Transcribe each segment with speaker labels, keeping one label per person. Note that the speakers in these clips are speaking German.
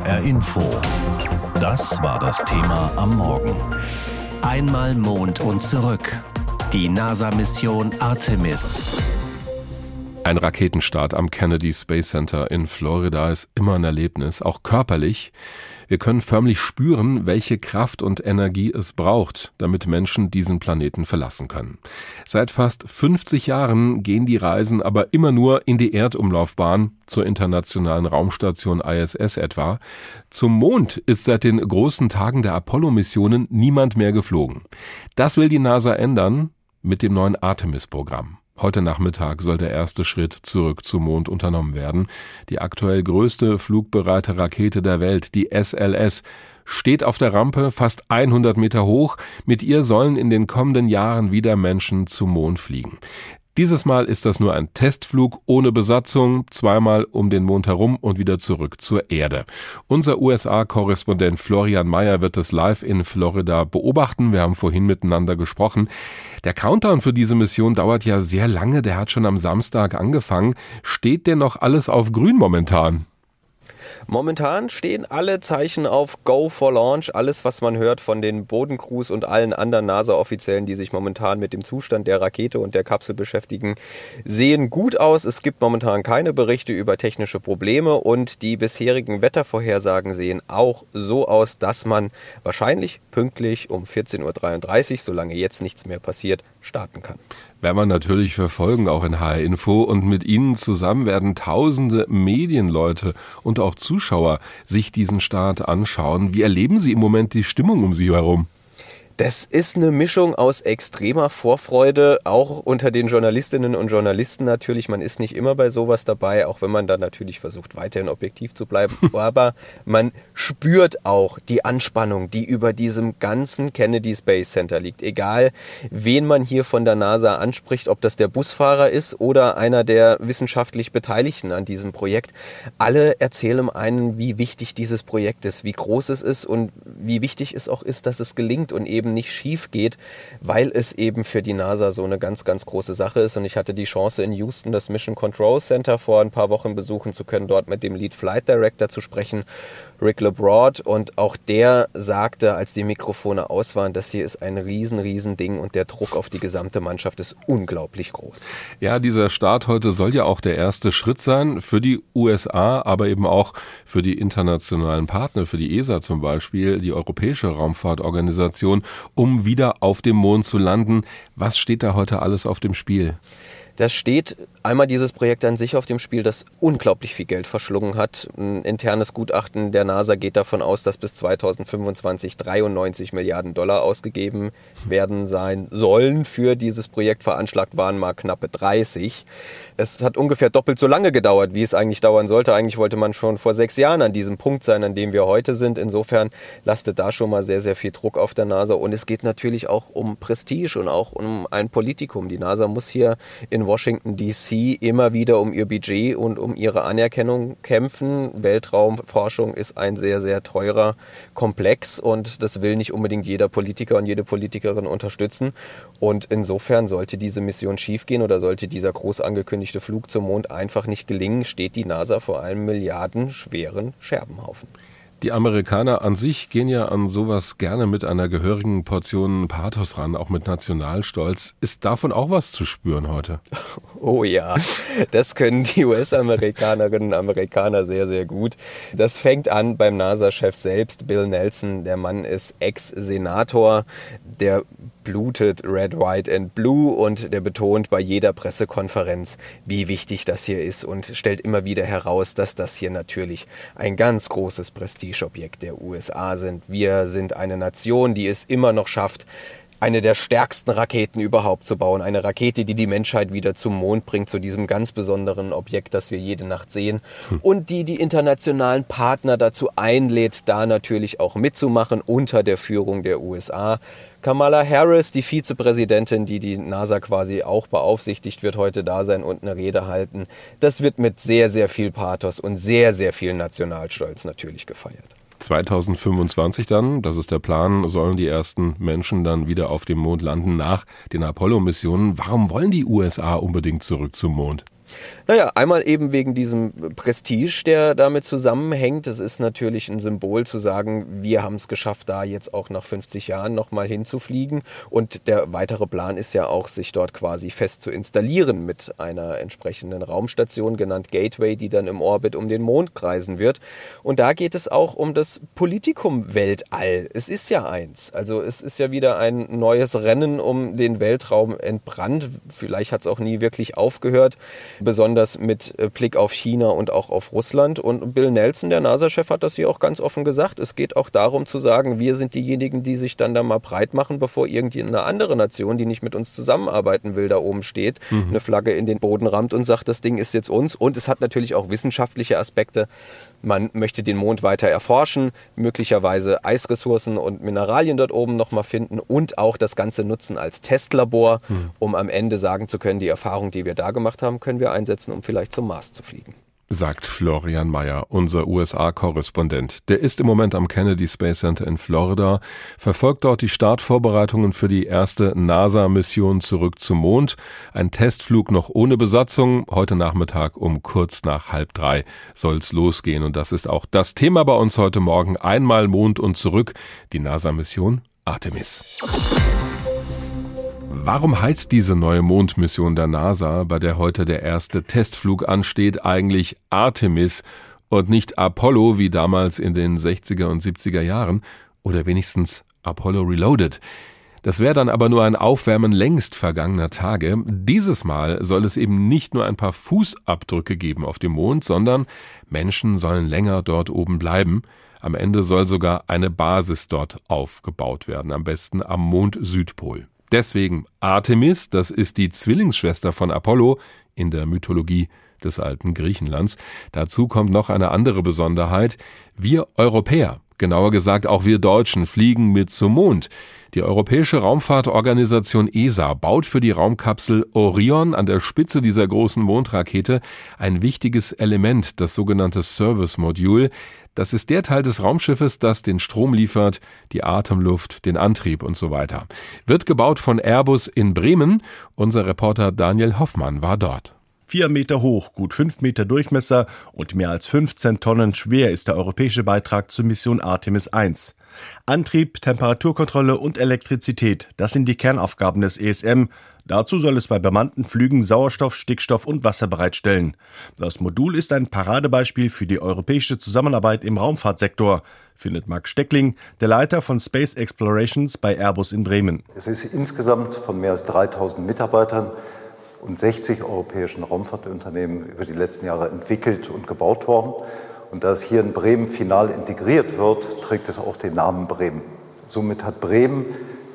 Speaker 1: HR Info. Das war das Thema am Morgen.
Speaker 2: Einmal Mond und zurück. Die NASA-Mission Artemis.
Speaker 3: Ein Raketenstart am Kennedy Space Center in Florida ist immer ein Erlebnis, auch körperlich. Wir können förmlich spüren, welche Kraft und Energie es braucht, damit Menschen diesen Planeten verlassen können. Seit fast 50 Jahren gehen die Reisen aber immer nur in die Erdumlaufbahn, zur internationalen Raumstation ISS etwa. Zum Mond ist seit den großen Tagen der Apollo-Missionen niemand mehr geflogen. Das will die NASA ändern mit dem neuen Artemis-Programm. Heute Nachmittag soll der erste Schritt zurück zum Mond unternommen werden. Die aktuell größte flugbereite Rakete der Welt, die SLS, steht auf der Rampe fast 100 Meter hoch. Mit ihr sollen in den kommenden Jahren wieder Menschen zum Mond fliegen. Dieses Mal ist das nur ein Testflug ohne Besatzung, zweimal um den Mond herum und wieder zurück zur Erde. Unser USA-Korrespondent Florian Mayer wird es live in Florida beobachten. Wir haben vorhin miteinander gesprochen. Der Countdown für diese Mission dauert ja sehr lange. Der hat schon am Samstag angefangen. Steht denn noch alles auf grün momentan?
Speaker 4: Momentan stehen alle Zeichen auf Go for Launch. Alles, was man hört von den Bodencrews und allen anderen NASA-Offiziellen, die sich momentan mit dem Zustand der Rakete und der Kapsel beschäftigen, sehen gut aus. Es gibt momentan keine Berichte über technische Probleme und die bisherigen Wettervorhersagen sehen auch so aus, dass man wahrscheinlich pünktlich um 14.33 Uhr, solange jetzt nichts mehr passiert, starten kann
Speaker 3: werden wir natürlich verfolgen, auch in HR Info. Und mit Ihnen zusammen werden tausende Medienleute und auch Zuschauer sich diesen Start anschauen. Wie erleben Sie im Moment die Stimmung um Sie herum?
Speaker 4: Das ist eine Mischung aus extremer Vorfreude, auch unter den Journalistinnen und Journalisten natürlich. Man ist nicht immer bei sowas dabei, auch wenn man dann natürlich versucht, weiterhin objektiv zu bleiben. Aber man spürt auch die Anspannung, die über diesem ganzen Kennedy Space Center liegt. Egal, wen man hier von der NASA anspricht, ob das der Busfahrer ist oder einer der wissenschaftlich Beteiligten an diesem Projekt. Alle erzählen einen, wie wichtig dieses Projekt ist, wie groß es ist und wie wichtig es auch ist, dass es gelingt und eben eben nicht schief geht, weil es eben für die NASA so eine ganz, ganz große Sache ist. Und ich hatte die Chance in Houston das Mission Control Center vor ein paar Wochen besuchen zu können, dort mit dem Lead Flight Director zu sprechen. Rick LeBroad und auch der sagte, als die Mikrofone aus waren, das hier ist ein riesen, riesen Ding und der Druck auf die gesamte Mannschaft ist unglaublich groß.
Speaker 3: Ja, dieser Start heute soll ja auch der erste Schritt sein für die USA, aber eben auch für die internationalen Partner, für die ESA zum Beispiel, die Europäische Raumfahrtorganisation, um wieder auf dem Mond zu landen. Was steht da heute alles auf dem Spiel?
Speaker 4: Das steht einmal dieses Projekt an sich auf dem Spiel, das unglaublich viel Geld verschlungen hat. Ein internes Gutachten der NASA geht davon aus, dass bis 2025 93 Milliarden Dollar ausgegeben werden sein sollen für dieses Projekt. Veranschlagt waren mal knappe 30. Es hat ungefähr doppelt so lange gedauert, wie es eigentlich dauern sollte. Eigentlich wollte man schon vor sechs Jahren an diesem Punkt sein, an dem wir heute sind. Insofern lastet da schon mal sehr, sehr viel Druck auf der NASA. Und es geht natürlich auch um Prestige und auch um ein Politikum. Die NASA muss hier in Washington DC immer wieder um ihr Budget und um ihre Anerkennung kämpfen. Weltraumforschung ist ein sehr, sehr teurer Komplex und das will nicht unbedingt jeder Politiker und jede Politikerin unterstützen. Und insofern sollte diese Mission schiefgehen oder sollte dieser groß angekündigte Flug zum Mond einfach nicht gelingen, steht die NASA vor einem milliardenschweren Scherbenhaufen.
Speaker 3: Die Amerikaner an sich gehen ja an sowas gerne mit einer gehörigen Portion Pathos ran, auch mit Nationalstolz. Ist davon auch was zu spüren heute?
Speaker 4: Oh ja, das können die US-Amerikanerinnen und Amerikaner sehr, sehr gut. Das fängt an beim NASA-Chef selbst, Bill Nelson. Der Mann ist Ex-Senator, der blutet Red, White and Blue und der betont bei jeder Pressekonferenz, wie wichtig das hier ist und stellt immer wieder heraus, dass das hier natürlich ein ganz großes Prestigeobjekt der USA sind. Wir sind eine Nation, die es immer noch schafft, eine der stärksten Raketen überhaupt zu bauen. Eine Rakete, die die Menschheit wieder zum Mond bringt, zu diesem ganz besonderen Objekt, das wir jede Nacht sehen. Hm. Und die die internationalen Partner dazu einlädt, da natürlich auch mitzumachen unter der Führung der USA. Kamala Harris, die Vizepräsidentin, die die NASA quasi auch beaufsichtigt, wird heute da sein und eine Rede halten. Das wird mit sehr, sehr viel Pathos und sehr, sehr viel Nationalstolz natürlich gefeiert.
Speaker 3: 2025 dann, das ist der Plan, sollen die ersten Menschen dann wieder auf dem Mond landen nach den Apollo-Missionen. Warum wollen die USA unbedingt zurück zum Mond?
Speaker 4: Naja, einmal eben wegen diesem Prestige, der damit zusammenhängt. Es ist natürlich ein Symbol zu sagen, wir haben es geschafft, da jetzt auch nach 50 Jahren nochmal hinzufliegen. Und der weitere Plan ist ja auch, sich dort quasi fest zu installieren mit einer entsprechenden Raumstation, genannt Gateway, die dann im Orbit um den Mond kreisen wird. Und da geht es auch um das Politikum Weltall. Es ist ja eins. Also es ist ja wieder ein neues Rennen um den Weltraum entbrannt. Vielleicht hat es auch nie wirklich aufgehört besonders mit äh, Blick auf China und auch auf Russland. Und Bill Nelson, der NASA-Chef, hat das hier auch ganz offen gesagt. Es geht auch darum zu sagen, wir sind diejenigen, die sich dann da mal breit machen, bevor irgendeine andere Nation, die nicht mit uns zusammenarbeiten will, da oben steht, mhm. eine Flagge in den Boden rammt und sagt, das Ding ist jetzt uns. Und es hat natürlich auch wissenschaftliche Aspekte. Man möchte den Mond weiter erforschen, möglicherweise Eisressourcen und Mineralien dort oben nochmal finden und auch das Ganze nutzen als Testlabor, mhm. um am Ende sagen zu können, die Erfahrung, die wir da gemacht haben, können wir einsetzen, um vielleicht zum Mars zu fliegen
Speaker 3: sagt Florian Mayer, unser USA-Korrespondent. Der ist im Moment am Kennedy Space Center in Florida, verfolgt dort die Startvorbereitungen für die erste NASA-Mission zurück zum Mond. Ein Testflug noch ohne Besatzung. Heute Nachmittag um kurz nach halb drei soll's losgehen. Und das ist auch das Thema bei uns heute Morgen. Einmal Mond und zurück. Die NASA-Mission Artemis. Warum heißt diese neue Mondmission der NASA, bei der heute der erste Testflug ansteht, eigentlich Artemis und nicht Apollo wie damals in den 60er und 70er Jahren oder wenigstens Apollo Reloaded? Das wäre dann aber nur ein Aufwärmen längst vergangener Tage. Dieses Mal soll es eben nicht nur ein paar Fußabdrücke geben auf dem Mond, sondern Menschen sollen länger dort oben bleiben. Am Ende soll sogar eine Basis dort aufgebaut werden, am besten am Mond Südpol. Deswegen Artemis, das ist die Zwillingsschwester von Apollo in der Mythologie des alten Griechenlands. Dazu kommt noch eine andere Besonderheit. Wir Europäer, genauer gesagt auch wir Deutschen, fliegen mit zum Mond. Die Europäische Raumfahrtorganisation ESA baut für die Raumkapsel Orion an der Spitze dieser großen Mondrakete ein wichtiges Element, das sogenannte Service Module. Das ist der Teil des Raumschiffes, das den Strom liefert, die Atemluft, den Antrieb und so weiter. Wird gebaut von Airbus in Bremen. Unser Reporter Daniel Hoffmann war dort.
Speaker 5: Vier Meter hoch, gut fünf Meter Durchmesser und mehr als 15 Tonnen schwer ist der europäische Beitrag zur Mission Artemis 1. Antrieb, Temperaturkontrolle und Elektrizität, das sind die Kernaufgaben des ESM. Dazu soll es bei bemannten Flügen Sauerstoff, Stickstoff und Wasser bereitstellen. Das Modul ist ein Paradebeispiel für die europäische Zusammenarbeit im Raumfahrtsektor, findet Marc Steckling, der Leiter von Space Explorations bei Airbus in Bremen.
Speaker 6: Es ist insgesamt von mehr als 3000 Mitarbeitern und 60 europäischen Raumfahrtunternehmen über die letzten Jahre entwickelt und gebaut worden. Und da es hier in Bremen final integriert wird, trägt es auch den Namen Bremen. Somit hat Bremen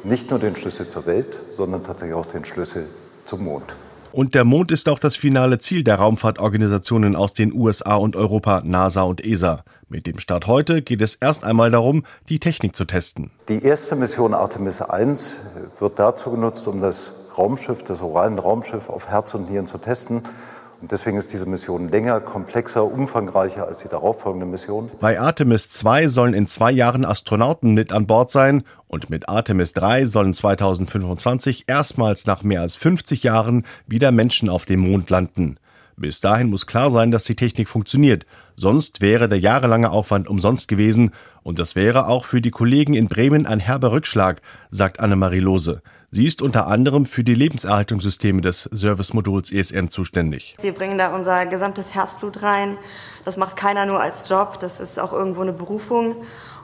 Speaker 6: nicht nur den Schlüssel zur Welt, sondern tatsächlich auch den Schlüssel zum Mond.
Speaker 5: Und der Mond ist auch das finale Ziel der Raumfahrtorganisationen aus den USA und Europa, NASA und ESA. Mit dem Start heute geht es erst einmal darum, die Technik zu testen.
Speaker 6: Die erste Mission Artemis 1 wird dazu genutzt, um das Raumschiff, das oralen Raumschiff auf Herz und Nieren zu testen und deswegen ist diese Mission länger, komplexer, umfangreicher als die darauffolgende Mission.
Speaker 5: Bei Artemis 2 sollen in zwei Jahren Astronauten mit an Bord sein und mit Artemis 3 sollen 2025 erstmals nach mehr als 50 Jahren wieder Menschen auf dem Mond landen. Bis dahin muss klar sein, dass die Technik funktioniert. Sonst wäre der jahrelange Aufwand umsonst gewesen. Und das wäre auch für die Kollegen in Bremen ein herber Rückschlag, sagt Annemarie Lose. Sie ist unter anderem für die Lebenserhaltungssysteme des Servicemoduls ESN zuständig.
Speaker 7: Wir bringen da unser gesamtes Herzblut rein. Das macht keiner nur als Job, das ist auch irgendwo eine Berufung.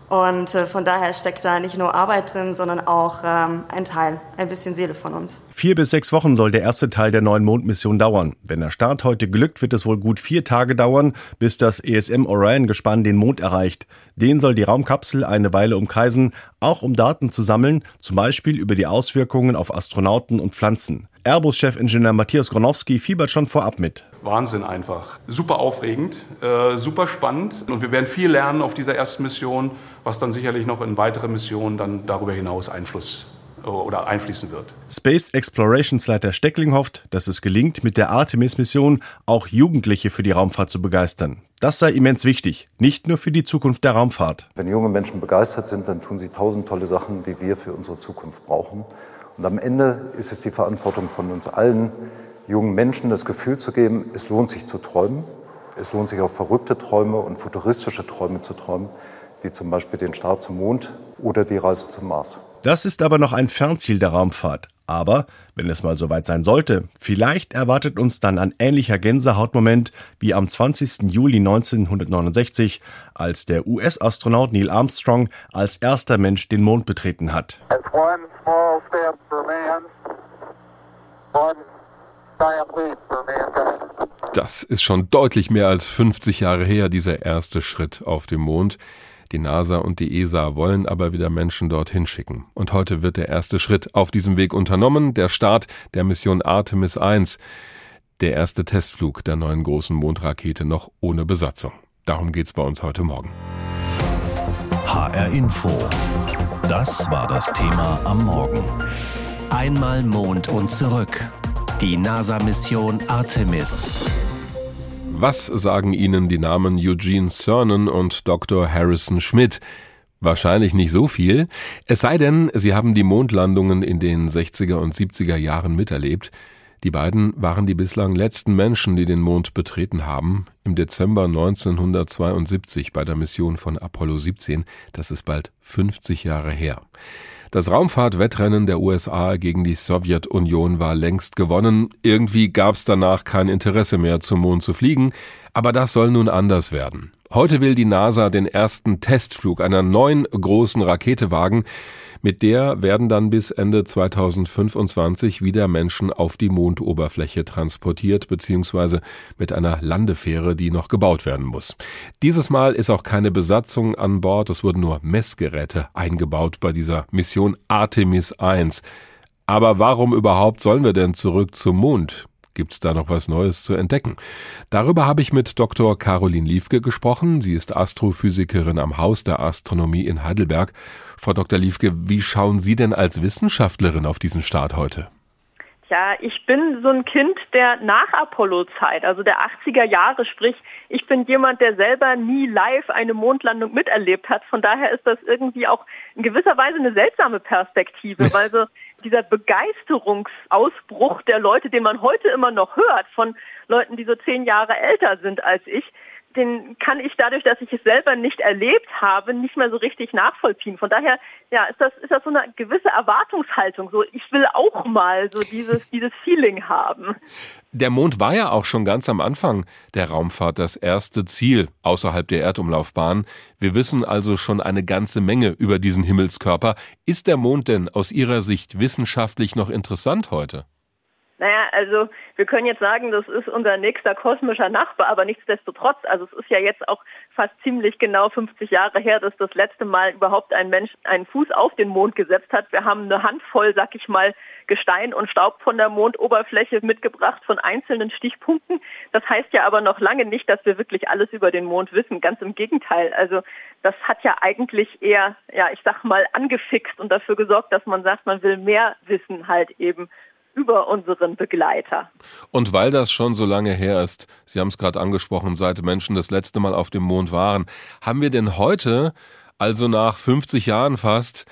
Speaker 7: Und äh, von daher steckt da nicht nur Arbeit drin, sondern auch ähm, ein Teil, ein bisschen Seele von uns.
Speaker 5: Vier bis sechs Wochen soll der erste Teil der neuen Mondmission dauern. Wenn der Start heute glückt, wird es wohl gut vier Tage dauern, bis das ESM Orion-Gespann den Mond erreicht. Den soll die Raumkapsel eine Weile umkreisen, auch um Daten zu sammeln, zum Beispiel über die Auswirkungen auf Astronauten und Pflanzen. Airbus-Chefingenieur Matthias Gronowski fiebert schon vorab mit.
Speaker 8: Wahnsinn einfach. Super aufregend, äh, super spannend und wir werden viel lernen auf dieser ersten Mission, was dann sicherlich noch in weitere Missionen dann darüber hinaus Einfluss oder einfließen wird.
Speaker 5: Space Explorations Leiter Steckling hofft, dass es gelingt, mit der Artemis-Mission auch Jugendliche für die Raumfahrt zu begeistern. Das sei immens wichtig, nicht nur für die Zukunft der Raumfahrt.
Speaker 6: Wenn junge Menschen begeistert sind, dann tun sie tausend tolle Sachen, die wir für unsere Zukunft brauchen. Und am Ende ist es die Verantwortung von uns allen, jungen Menschen das Gefühl zu geben, es lohnt sich zu träumen. Es lohnt sich auch verrückte Träume und futuristische Träume zu träumen, wie zum Beispiel den Start zum Mond oder die Reise zum Mars.
Speaker 5: Das ist aber noch ein Fernziel der Raumfahrt. Aber wenn es mal soweit sein sollte, vielleicht erwartet uns dann ein ähnlicher Gänsehautmoment wie am 20. Juli 1969, als der US-Astronaut Neil Armstrong als erster Mensch den Mond betreten hat.
Speaker 3: Das ist schon deutlich mehr als 50 Jahre her, dieser erste Schritt auf dem Mond. Die NASA und die ESA wollen aber wieder Menschen dorthin schicken. Und heute wird der erste Schritt auf diesem Weg unternommen, der Start der Mission Artemis 1, der erste Testflug der neuen großen Mondrakete noch ohne Besatzung. Darum geht's bei uns heute Morgen.
Speaker 1: HR Info. Das war das Thema am Morgen.
Speaker 2: Einmal Mond und zurück. Die NASA-Mission Artemis.
Speaker 3: Was sagen Ihnen die Namen Eugene Cernan und Dr. Harrison Schmidt? Wahrscheinlich nicht so viel. Es sei denn, Sie haben die Mondlandungen in den 60er und 70er Jahren miterlebt. Die beiden waren die bislang letzten Menschen, die den Mond betreten haben. Im Dezember 1972 bei der Mission von Apollo 17. Das ist bald 50 Jahre her. Das Raumfahrtwettrennen der USA gegen die Sowjetunion war längst gewonnen. Irgendwie gab's danach kein Interesse mehr, zum Mond zu fliegen. Aber das soll nun anders werden. Heute will die NASA den ersten Testflug einer neuen großen Rakete wagen. Mit der werden dann bis Ende 2025 wieder Menschen auf die Mondoberfläche transportiert, beziehungsweise mit einer Landefähre, die noch gebaut werden muss. Dieses Mal ist auch keine Besatzung an Bord, es wurden nur Messgeräte eingebaut bei dieser Mission Artemis 1. Aber warum überhaupt sollen wir denn zurück zum Mond? Gibt es da noch was Neues zu entdecken? Darüber habe ich mit Dr. Caroline Liefke gesprochen. Sie ist Astrophysikerin am Haus der Astronomie in Heidelberg. Frau Dr. Liefke, wie schauen Sie denn als Wissenschaftlerin auf diesen Start heute?
Speaker 9: Ja, ich bin so ein Kind der Nach-Apollo-Zeit, also der 80er Jahre, sprich, ich bin jemand, der selber nie live eine Mondlandung miterlebt hat. Von daher ist das irgendwie auch in gewisser Weise eine seltsame Perspektive, weil so dieser Begeisterungsausbruch der Leute, den man heute immer noch hört, von Leuten, die so zehn Jahre älter sind als ich, den kann ich dadurch, dass ich es selber nicht erlebt habe, nicht mehr so richtig nachvollziehen. Von daher, ja, ist das, ist das so eine gewisse Erwartungshaltung. So, ich will auch mal so dieses, dieses Feeling haben.
Speaker 3: Der Mond war ja auch schon ganz am Anfang der Raumfahrt das erste Ziel außerhalb der Erdumlaufbahn. Wir wissen also schon eine ganze Menge über diesen Himmelskörper. Ist der Mond denn aus Ihrer Sicht wissenschaftlich noch interessant heute?
Speaker 9: Naja, also wir können jetzt sagen, das ist unser nächster kosmischer Nachbar, aber nichtsdestotrotz, also es ist ja jetzt auch fast ziemlich genau 50 Jahre her, dass das letzte Mal überhaupt ein Mensch einen Fuß auf den Mond gesetzt hat. Wir haben eine Handvoll, sag ich mal, Gestein und Staub von der Mondoberfläche mitgebracht von einzelnen Stichpunkten. Das heißt ja aber noch lange nicht, dass wir wirklich alles über den Mond wissen. Ganz im Gegenteil. Also das hat ja eigentlich eher, ja, ich sag mal, angefixt und dafür gesorgt, dass man sagt, man will mehr wissen halt eben über unseren Begleiter.
Speaker 3: Und weil das schon so lange her ist, Sie haben es gerade angesprochen, seit Menschen das letzte Mal auf dem Mond waren, haben wir denn heute, also nach 50 Jahren fast,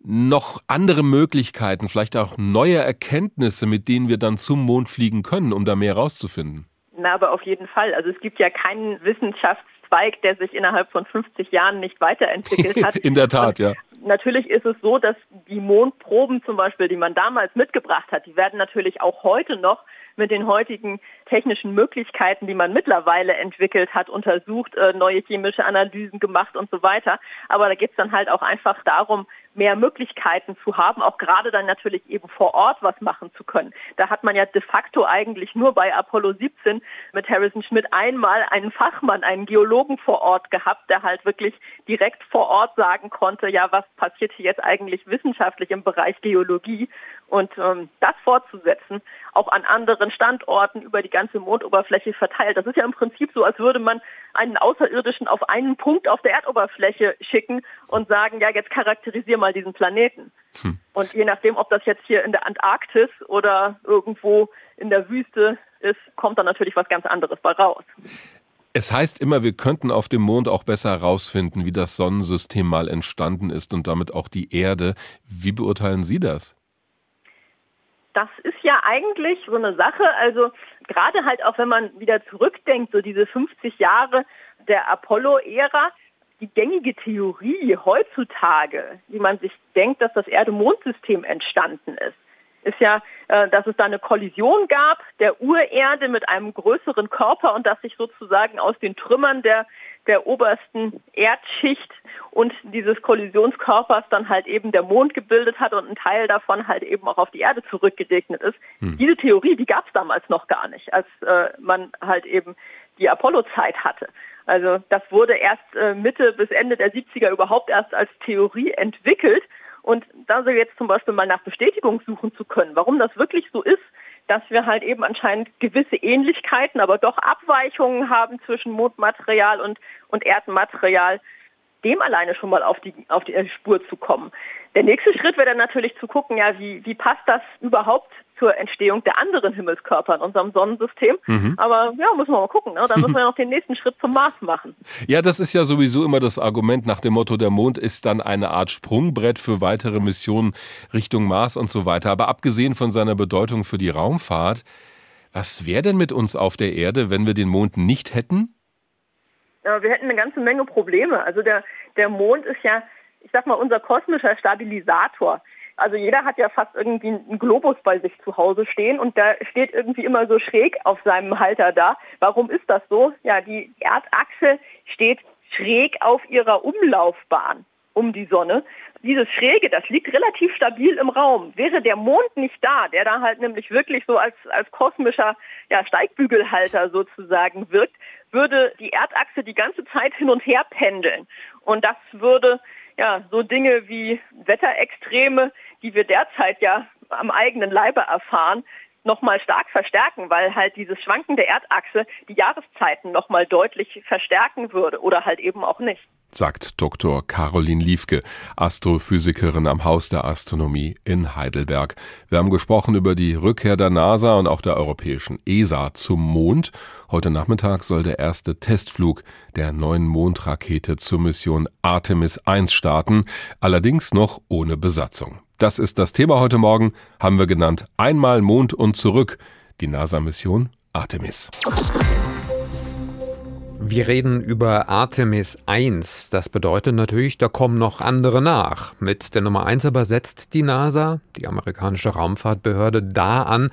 Speaker 3: noch andere Möglichkeiten, vielleicht auch neue Erkenntnisse, mit denen wir dann zum Mond fliegen können, um da mehr rauszufinden?
Speaker 9: Na, aber auf jeden Fall. Also es gibt ja keinen Wissenschaftszweig, der sich innerhalb von 50 Jahren nicht weiterentwickelt hat.
Speaker 3: In der Tat,
Speaker 9: Und
Speaker 3: ja
Speaker 9: natürlich ist es so, dass die Mondproben zum Beispiel, die man damals mitgebracht hat, die werden natürlich auch heute noch mit den heutigen technischen Möglichkeiten, die man mittlerweile entwickelt hat, untersucht, äh, neue chemische Analysen gemacht und so weiter. Aber da geht es dann halt auch einfach darum, mehr Möglichkeiten zu haben, auch gerade dann natürlich eben vor Ort was machen zu können. Da hat man ja de facto eigentlich nur bei Apollo 17 mit Harrison Schmidt einmal einen Fachmann, einen Geologen vor Ort gehabt, der halt wirklich direkt vor Ort sagen konnte, ja, was passiert hier jetzt eigentlich wissenschaftlich im Bereich Geologie und ähm, das fortzusetzen, auch an anderen Standorten über die ganze Mondoberfläche verteilt. Das ist ja im Prinzip so, als würde man einen Außerirdischen auf einen Punkt auf der Erdoberfläche schicken und sagen, ja, jetzt charakterisier mal diesen Planeten. Hm. Und je nachdem, ob das jetzt hier in der Antarktis oder irgendwo in der Wüste ist, kommt dann natürlich was ganz anderes bei raus.
Speaker 3: Es heißt immer, wir könnten auf dem Mond auch besser herausfinden, wie das Sonnensystem mal entstanden ist und damit auch die Erde. Wie beurteilen Sie das?
Speaker 9: Das ist ja eigentlich so eine Sache, also gerade halt auch wenn man wieder zurückdenkt, so diese 50 Jahre der Apollo-Ära, die gängige Theorie heutzutage, wie man sich denkt, dass das Erde-Mond-System entstanden ist, ist ja, äh, dass es da eine Kollision gab der Urerde mit einem größeren Körper und dass sich sozusagen aus den Trümmern der, der obersten Erdschicht und dieses Kollisionskörpers dann halt eben der Mond gebildet hat und ein Teil davon halt eben auch auf die Erde zurückgeregnet ist. Hm. Diese Theorie, die gab es damals noch gar nicht, als äh, man halt eben die Apollo-Zeit hatte. Also das wurde erst äh, Mitte bis Ende der 70er überhaupt erst als Theorie entwickelt. Und da so jetzt zum Beispiel mal nach Bestätigung suchen zu können, warum das wirklich so ist, dass wir halt eben anscheinend gewisse Ähnlichkeiten, aber doch Abweichungen haben zwischen Mondmaterial und, und Erdenmaterial, dem alleine schon mal auf die, auf die Spur zu kommen. Der nächste Schritt wäre dann natürlich zu gucken, ja, wie, wie passt das überhaupt zur Entstehung der anderen Himmelskörper in unserem Sonnensystem. Mhm. Aber ja, müssen wir mal gucken. Ne? Dann müssen wir noch den nächsten Schritt zum Mars machen.
Speaker 3: Ja, das ist ja sowieso immer das Argument nach dem Motto, der Mond ist dann eine Art Sprungbrett für weitere Missionen Richtung Mars und so weiter. Aber abgesehen von seiner Bedeutung für die Raumfahrt, was wäre denn mit uns auf der Erde, wenn wir den Mond nicht hätten?
Speaker 9: Wir hätten eine ganze Menge Probleme. Also der, der Mond ist ja, ich sag mal, unser kosmischer Stabilisator. Also jeder hat ja fast irgendwie einen Globus bei sich zu Hause stehen und der steht irgendwie immer so schräg auf seinem Halter da. Warum ist das so? Ja, die Erdachse steht schräg auf ihrer Umlaufbahn um die Sonne. Dieses Schräge, das liegt relativ stabil im Raum. Wäre der Mond nicht da, der da halt nämlich wirklich so als, als kosmischer ja, Steigbügelhalter sozusagen wirkt, würde die Erdachse die ganze Zeit hin und her pendeln. Und das würde ja so Dinge wie Wetterextreme die wir derzeit ja am eigenen Leibe erfahren, nochmal stark verstärken, weil halt dieses Schwanken der Erdachse die Jahreszeiten nochmal deutlich verstärken würde oder halt eben auch nicht.
Speaker 3: Sagt Dr. Caroline Liefke, Astrophysikerin am Haus der Astronomie in Heidelberg. Wir haben gesprochen über die Rückkehr der NASA und auch der europäischen ESA zum Mond. Heute Nachmittag soll der erste Testflug der neuen Mondrakete zur Mission Artemis 1 starten, allerdings noch ohne Besatzung. Das ist das Thema heute Morgen, haben wir genannt Einmal Mond und zurück, die NASA-Mission Artemis.
Speaker 10: Wir reden über Artemis 1. Das bedeutet natürlich, da kommen noch andere nach. Mit der Nummer 1 aber setzt die NASA, die amerikanische Raumfahrtbehörde, da an,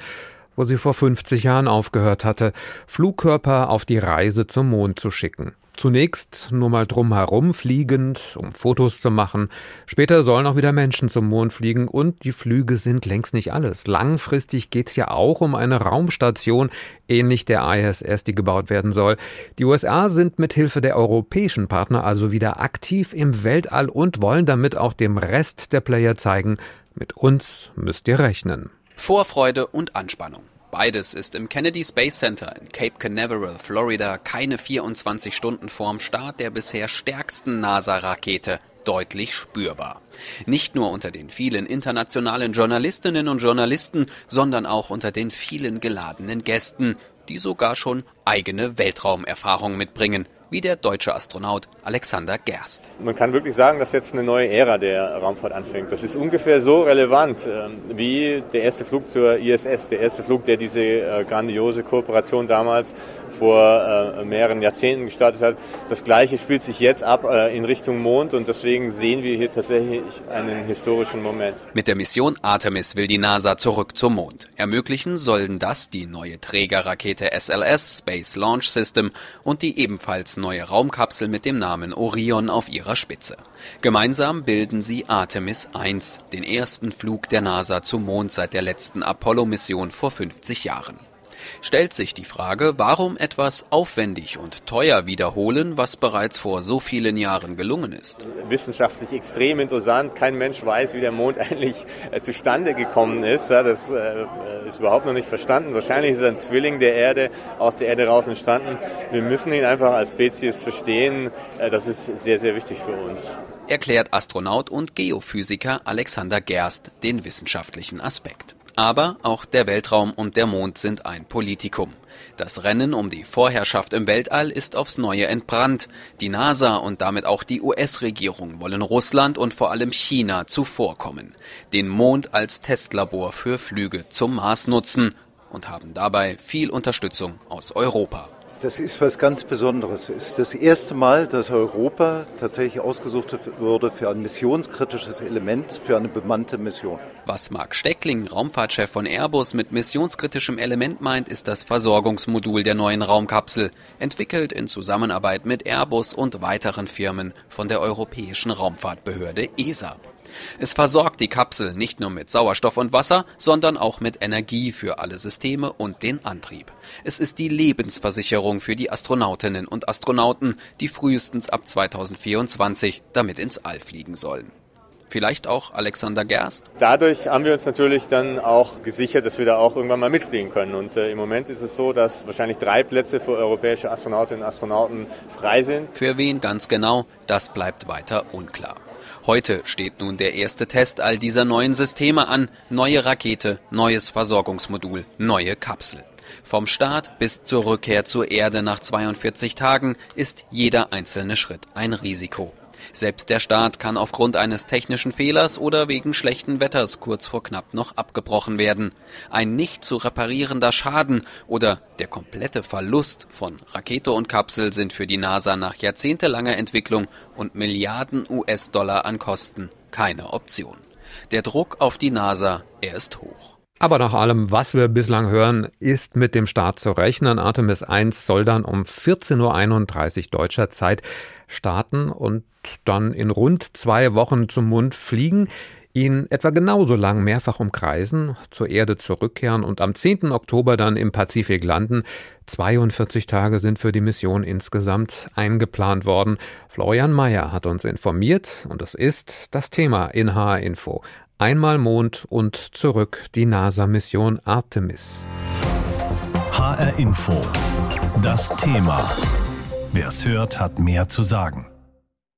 Speaker 10: wo sie vor 50 Jahren aufgehört hatte, Flugkörper auf die Reise zum Mond zu schicken. Zunächst nur mal drumherum fliegend, um Fotos zu machen. Später sollen auch wieder Menschen zum Mond fliegen und die Flüge sind längst nicht alles. Langfristig geht's ja auch um eine Raumstation, ähnlich der ISS, die gebaut werden soll. Die USA sind mit Hilfe der europäischen Partner also wieder aktiv im Weltall und wollen damit auch dem Rest der Player zeigen, mit uns müsst ihr rechnen.
Speaker 11: Vorfreude und Anspannung. Beides ist im Kennedy Space Center in Cape Canaveral, Florida, keine 24 Stunden vorm Start der bisher stärksten NASA-Rakete deutlich spürbar. Nicht nur unter den vielen internationalen Journalistinnen und Journalisten, sondern auch unter den vielen geladenen Gästen, die sogar schon eigene Weltraumerfahrung mitbringen, wie der deutsche Astronaut Alexander Gerst.
Speaker 12: Man kann wirklich sagen, dass jetzt eine neue Ära der Raumfahrt anfängt. Das ist ungefähr so relevant ähm, wie der erste Flug zur ISS, der erste Flug, der diese äh, grandiose Kooperation damals vor äh, mehreren Jahrzehnten gestartet hat. Das Gleiche spielt sich jetzt ab äh, in Richtung Mond und deswegen sehen wir hier tatsächlich einen historischen Moment.
Speaker 11: Mit der Mission Artemis will die NASA zurück zum Mond. Ermöglichen sollen das die neue Trägerrakete SLS Space Launch System und die ebenfalls neue Raumkapsel mit dem Namen Orion auf ihrer Spitze. Gemeinsam bilden sie Artemis 1, den ersten Flug der NASA zum Mond seit der letzten Apollo-Mission vor 50 Jahren stellt sich die Frage, warum etwas aufwendig und teuer wiederholen, was bereits vor so vielen Jahren gelungen ist.
Speaker 12: Wissenschaftlich extrem interessant. Kein Mensch weiß, wie der Mond eigentlich äh, zustande gekommen ist. das äh, ist überhaupt noch nicht verstanden. Wahrscheinlich ist er ein Zwilling der Erde, aus der Erde raus entstanden. Wir müssen ihn einfach als Spezies verstehen. Äh, das ist sehr, sehr wichtig für uns
Speaker 11: erklärt Astronaut und Geophysiker Alexander Gerst den wissenschaftlichen Aspekt. Aber auch der Weltraum und der Mond sind ein Politikum. Das Rennen um die Vorherrschaft im Weltall ist aufs Neue entbrannt. Die NASA und damit auch die US-Regierung wollen Russland und vor allem China zuvorkommen, den Mond als Testlabor für Flüge zum Mars nutzen und haben dabei viel Unterstützung aus Europa.
Speaker 6: Das ist was ganz Besonderes. Es ist das erste Mal, dass Europa tatsächlich ausgesucht wurde für ein missionskritisches Element, für eine bemannte Mission.
Speaker 11: Was Marc Steckling, Raumfahrtchef von Airbus, mit missionskritischem Element meint, ist das Versorgungsmodul der neuen Raumkapsel, entwickelt in Zusammenarbeit mit Airbus und weiteren Firmen von der Europäischen Raumfahrtbehörde ESA. Es versorgt die Kapsel nicht nur mit Sauerstoff und Wasser, sondern auch mit Energie für alle Systeme und den Antrieb. Es ist die Lebensversicherung für die Astronautinnen und Astronauten, die frühestens ab 2024 damit ins All fliegen sollen. Vielleicht auch Alexander Gerst?
Speaker 12: Dadurch haben wir uns natürlich dann auch gesichert, dass wir da auch irgendwann mal mitfliegen können. Und äh, im Moment ist es so, dass wahrscheinlich drei Plätze für europäische Astronautinnen und Astronauten frei sind.
Speaker 11: Für wen ganz genau, das bleibt weiter unklar. Heute steht nun der erste Test all dieser neuen Systeme an. Neue Rakete, neues Versorgungsmodul, neue Kapsel. Vom Start bis zur Rückkehr zur Erde nach 42 Tagen ist jeder einzelne Schritt ein Risiko. Selbst der Start kann aufgrund eines technischen Fehlers oder wegen schlechten Wetters kurz vor knapp noch abgebrochen werden. Ein nicht zu reparierender Schaden oder der komplette Verlust von Rakete und Kapsel sind für die NASA nach jahrzehntelanger Entwicklung und Milliarden US-Dollar an Kosten keine Option. Der Druck auf die NASA, er ist hoch.
Speaker 10: Aber nach allem, was wir bislang hören, ist mit dem Start zu rechnen. Artemis 1 soll dann um 14.31 Uhr deutscher Zeit starten und dann in rund zwei Wochen zum Mond fliegen, ihn etwa genauso lang mehrfach umkreisen, zur Erde zurückkehren und am 10. Oktober dann im Pazifik landen. 42 Tage sind für die Mission insgesamt eingeplant worden. Florian Mayer hat uns informiert und das ist das Thema in HR Info. Einmal Mond und zurück die NASA-Mission Artemis.
Speaker 1: HR Info. Das Thema. Wer es hört, hat mehr zu sagen.